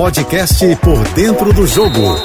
podcast Por Dentro do Jogo,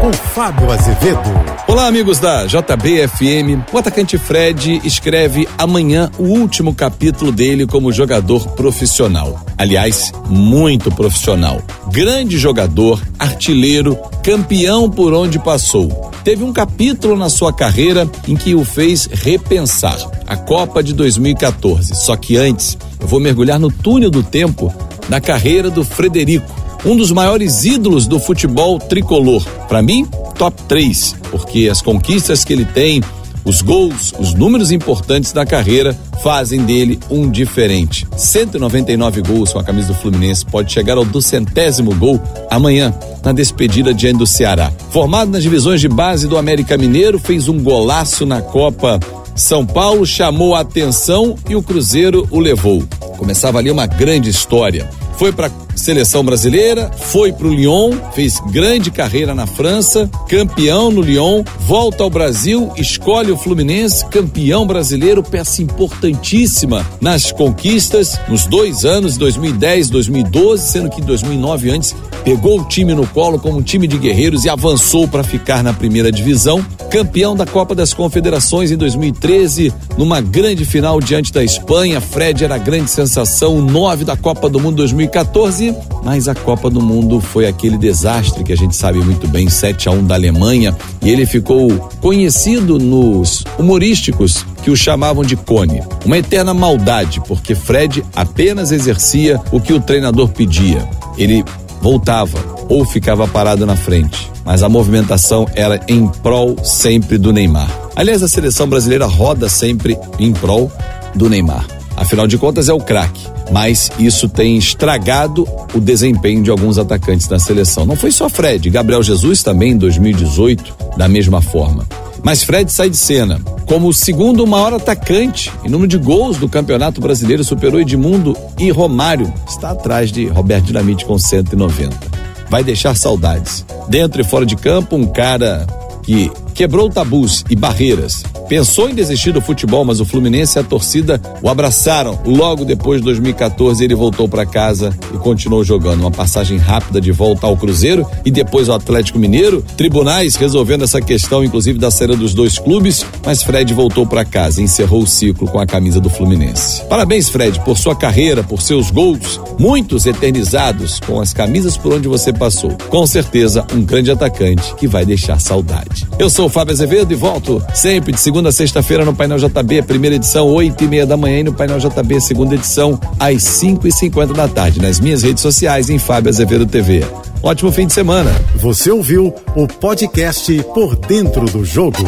com Fábio Azevedo. Olá, amigos da JBFM. O atacante Fred escreve amanhã o último capítulo dele como jogador profissional. Aliás, muito profissional. Grande jogador, artilheiro, campeão por onde passou. Teve um capítulo na sua carreira em que o fez repensar a Copa de 2014. Só que antes, eu vou mergulhar no túnel do tempo na carreira do Frederico, um dos maiores ídolos do futebol tricolor. Para mim, top 3, porque as conquistas que ele tem, os gols, os números importantes da carreira fazem dele um diferente. 199 gols com a camisa do Fluminense, pode chegar ao duzentésimo gol amanhã na despedida diante do Ceará. Formado nas divisões de base do América Mineiro, fez um golaço na Copa São Paulo, chamou a atenção e o Cruzeiro o levou. Começava ali uma grande história foi para seleção brasileira, foi para o Lyon, fez grande carreira na França, campeão no Lyon, volta ao Brasil, escolhe o Fluminense, campeão brasileiro, peça importantíssima nas conquistas nos dois anos, 2010, 2012, sendo que 2009 antes pegou o time no colo como um time de guerreiros e avançou para ficar na primeira divisão, campeão da Copa das Confederações em 2013, numa grande final diante da Espanha. Fred era a grande sensação, nove da Copa do Mundo 2014 2014, mas a Copa do Mundo foi aquele desastre que a gente sabe muito bem, 7 a 1 da Alemanha, e ele ficou conhecido nos humorísticos que o chamavam de Cone. Uma eterna maldade, porque Fred apenas exercia o que o treinador pedia. Ele voltava ou ficava parado na frente, mas a movimentação era em prol sempre do Neymar. Aliás, a seleção brasileira roda sempre em prol do Neymar. Afinal de contas, é o craque mas isso tem estragado o desempenho de alguns atacantes na seleção. Não foi só Fred, Gabriel Jesus também em 2018, da mesma forma. Mas Fred sai de cena. Como o segundo maior atacante em número de gols do Campeonato Brasileiro, superou Edmundo e Romário. Está atrás de Roberto Dinamite com 190. Vai deixar saudades. Dentro e fora de campo, um cara que quebrou tabus e barreiras. Pensou em desistir do futebol, mas o Fluminense e a torcida o abraçaram. Logo depois de 2014, ele voltou para casa e continuou jogando. Uma passagem rápida de volta ao Cruzeiro e depois ao Atlético Mineiro. Tribunais resolvendo essa questão, inclusive da saída dos dois clubes, mas Fred voltou para casa e encerrou o ciclo com a camisa do Fluminense. Parabéns, Fred, por sua carreira, por seus gols, muitos eternizados com as camisas por onde você passou. Com certeza, um grande atacante que vai deixar saudade. Eu sou Fábio Azevedo e volto sempre de segunda a sexta-feira no Painel JB, primeira edição, oito e meia da manhã e no Painel JB, segunda edição, às cinco e cinquenta da tarde, nas minhas redes sociais em Fábio Azevedo TV. Ótimo fim de semana. Você ouviu o podcast Por Dentro do Jogo.